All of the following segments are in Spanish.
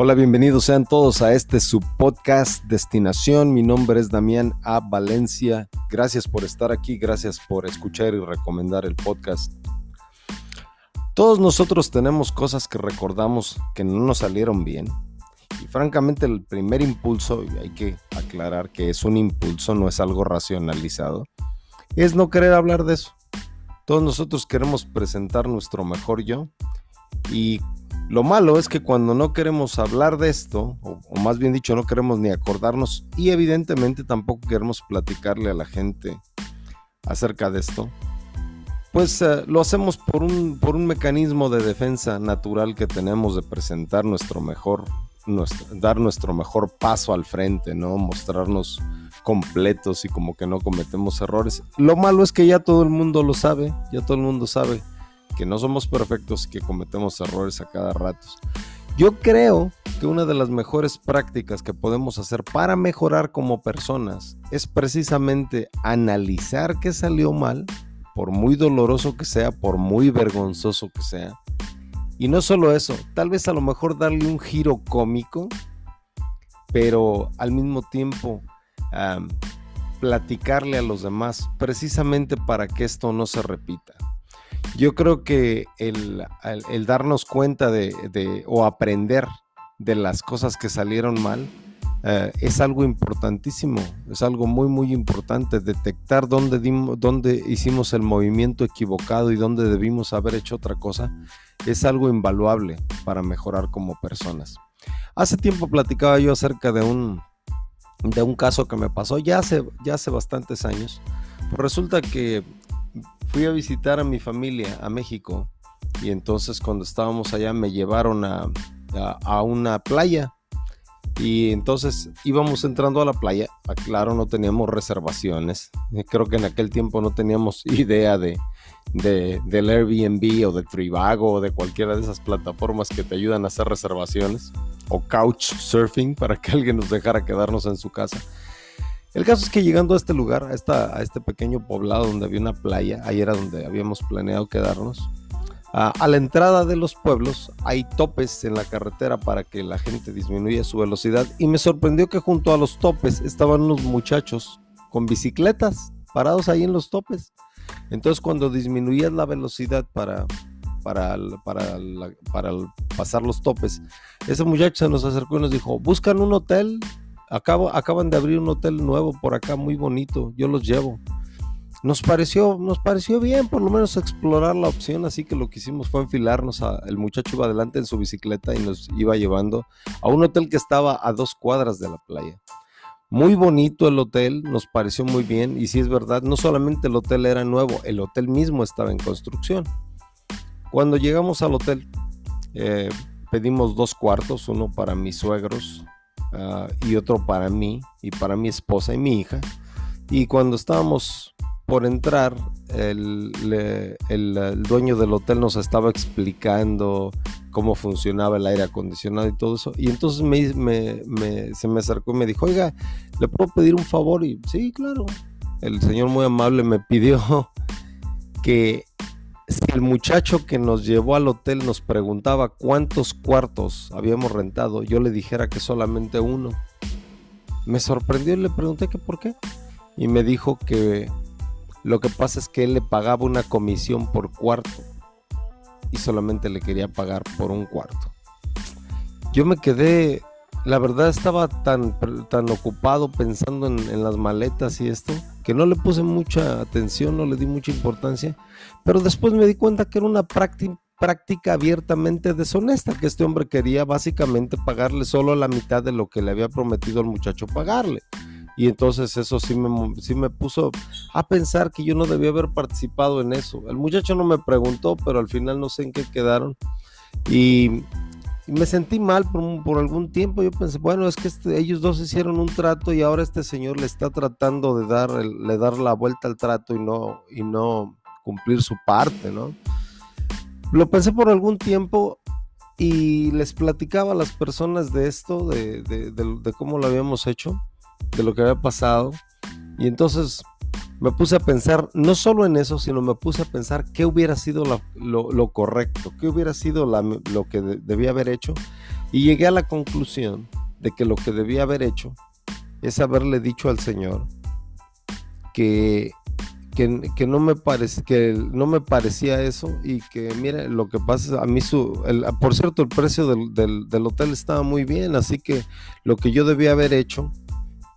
Hola, bienvenidos sean todos a este su podcast Destinación. Mi nombre es Damián A. Valencia. Gracias por estar aquí, gracias por escuchar y recomendar el podcast. Todos nosotros tenemos cosas que recordamos que no nos salieron bien. Y francamente el primer impulso, y hay que aclarar que es un impulso, no es algo racionalizado, es no querer hablar de eso. Todos nosotros queremos presentar nuestro mejor yo y lo malo es que cuando no queremos hablar de esto, o, más bien dicho, no queremos ni acordarnos y evidentemente tampoco queremos platicarle a la gente acerca de esto, pues eh, lo hacemos por un, por un mecanismo de defensa natural que tenemos de presentar nuestro mejor, dar nuestro mejor paso al frente, ¿no? Mostrarnos completos y como que no cometemos errores. Lo malo es que ya todo el mundo lo sabe, ya todo el mundo sabe que no somos perfectos y que cometemos errores a cada rato. Yo creo que una de las mejores prácticas que podemos hacer para mejorar como personas es precisamente analizar qué salió mal, por muy doloroso que sea, por muy vergonzoso que sea. Y no solo eso, tal vez a lo mejor darle un giro cómico, pero al mismo tiempo platicarle a los demás precisamente para que esto no se repita. Yo creo que el, darnos cuenta de, o aprender de las cosas que salieron mal eh, es algo importantísimo, es algo muy, muy importante. Detectar dónde, dónde hicimos el movimiento equivocado y dónde debimos haber hecho otra cosa es algo invaluable para mejorar como personas. Hace tiempo platicaba yo acerca de un, de un caso que me pasó ya hace, ya hace bastantes años. Pues resulta que fui a visitar a mi familia a México y entonces cuando estábamos allá me llevaron a, a, una playa y entonces íbamos entrando a la playa, ah, claro, no teníamos reservaciones, eh, creo que en aquel tiempo no teníamos idea de, de, del Airbnb o de Trivago o de cualquiera de esas plataformas que te ayudan a hacer reservaciones o couch surfing para que alguien nos dejara quedarnos en su casa. El caso es que llegando a este lugar, a, esta, a este pequeño poblado donde había una playa, ahí era donde habíamos planeado quedarnos, a, la entrada de los pueblos hay topes en la carretera para que la gente disminuya su velocidad y me sorprendió que junto a los topes estaban unos muchachos con bicicletas parados ahí en los topes. Entonces cuando disminuías la velocidad para, para, para, para pasar los topes, ese muchacho se nos acercó y nos dijo, buscan un hotel acaban de abrir un hotel nuevo por acá, muy bonito, yo los llevo. Nos pareció, nos pareció bien por lo menos explorar la opción, así que lo que hicimos fue enfilarnos, a, el muchacho iba adelante en su bicicleta y nos iba llevando a un hotel que estaba a dos cuadras de la playa. Muy bonito el hotel, nos pareció muy bien y si es verdad, no solamente el hotel era nuevo, el hotel mismo estaba en construcción. Cuando llegamos al hotel, eh, pedimos dos cuartos, uno para mis suegros Ah, y otro para mí y para mi esposa y mi hija. Y cuando estábamos por entrar, el, el, dueño del hotel nos estaba explicando cómo funcionaba el aire acondicionado y todo eso. Y entonces me, me, se me acercó y me dijo, oiga, ¿le puedo pedir un favor? Y sí, claro. El señor muy amable me pidió que si el muchacho que nos llevó al hotel nos preguntaba cuántos cuartos habíamos rentado, yo le dijera que solamente uno. Me sorprendió y le pregunté que por qué. Y me dijo que lo que pasa es que él le pagaba una comisión por cuarto y solamente le quería pagar por un cuarto. Yo me quedé, la verdad estaba tan, tan ocupado pensando en, en las maletas y esto, que no le puse mucha atención, no le di mucha importancia, pero después me di cuenta que era una práctica, abiertamente deshonesta, que este hombre quería básicamente pagarle solo la mitad de lo que le había prometido al muchacho pagarle. Y entonces eso sí me, sí me puso a pensar que yo no debía haber participado en eso. El muchacho no me preguntó, pero al final no sé en qué quedaron. Y y me sentí mal por, algún tiempo. Yo pensé, bueno, es que este, ellos dos hicieron un trato y ahora este señor le está tratando de dar, le dar la vuelta al trato y no, y no cumplir su parte, ¿no? Lo pensé por algún tiempo y les platicaba a las personas de esto, de, de cómo lo habíamos hecho, de lo que había pasado. Y entonces me puse a pensar no solo en eso, sino me puse a pensar qué hubiera sido lo, correcto, qué hubiera sido lo que debía haber hecho. Y llegué a la conclusión de que lo que debía haber hecho es haberle dicho al Señor que, que, no, me que no me parecía eso y que, mire, lo que pasa, a mí su, por cierto, el precio del, del hotel estaba muy bien, así que lo que yo debía haber hecho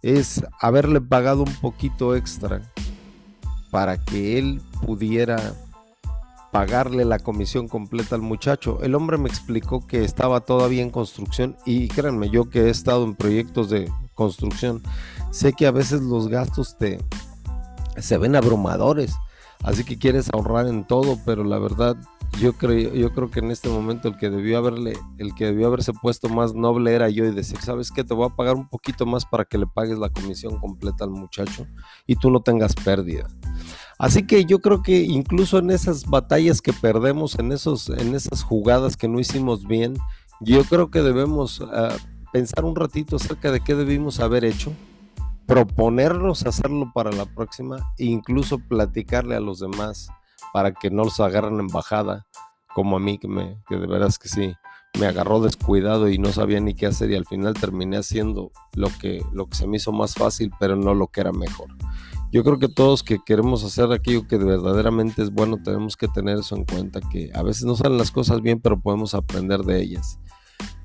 es haberle pagado un poquito extra para que él pudiera pagarle la comisión completa al muchacho. El hombre me explicó que estaba todavía en construcción y créanme, yo que he estado en proyectos de construcción, sé que a veces los gastos te se ven abrumadores, así que quieres ahorrar en todo, pero la verdad yo creo, yo creo que en este momento el que debió haberle, el que debió haberse puesto más noble era yo y decir, ¿sabes qué? Te voy a pagar un poquito más para que le pagues la comisión completa al muchacho y tú no tengas pérdida. Así que yo creo que incluso en esas batallas que perdemos, en, esos, en esas jugadas que no hicimos bien, yo creo que debemos ah, pensar un ratito acerca de qué debimos haber hecho, proponernos hacerlo para la próxima e incluso platicarle a los demás para que no los agarren en bajada, como a mí, que, me, que de veras que sí, me agarró descuidado y no sabía ni qué hacer y al final terminé haciendo lo que, lo que se me hizo más fácil, pero no lo que era mejor. Yo creo que todos que queremos hacer aquello que verdaderamente es bueno, tenemos que tener eso en cuenta, que a veces no salen las cosas bien, pero podemos aprender de ellas.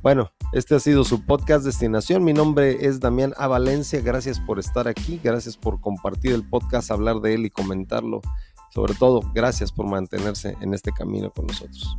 Bueno, este ha sido su podcast Destinación. Mi nombre es Damián A. Valencia. Gracias por estar aquí. Gracias por compartir el podcast, hablar de él y comentarlo. Sobre todo, gracias por mantenerse en este camino con nosotros.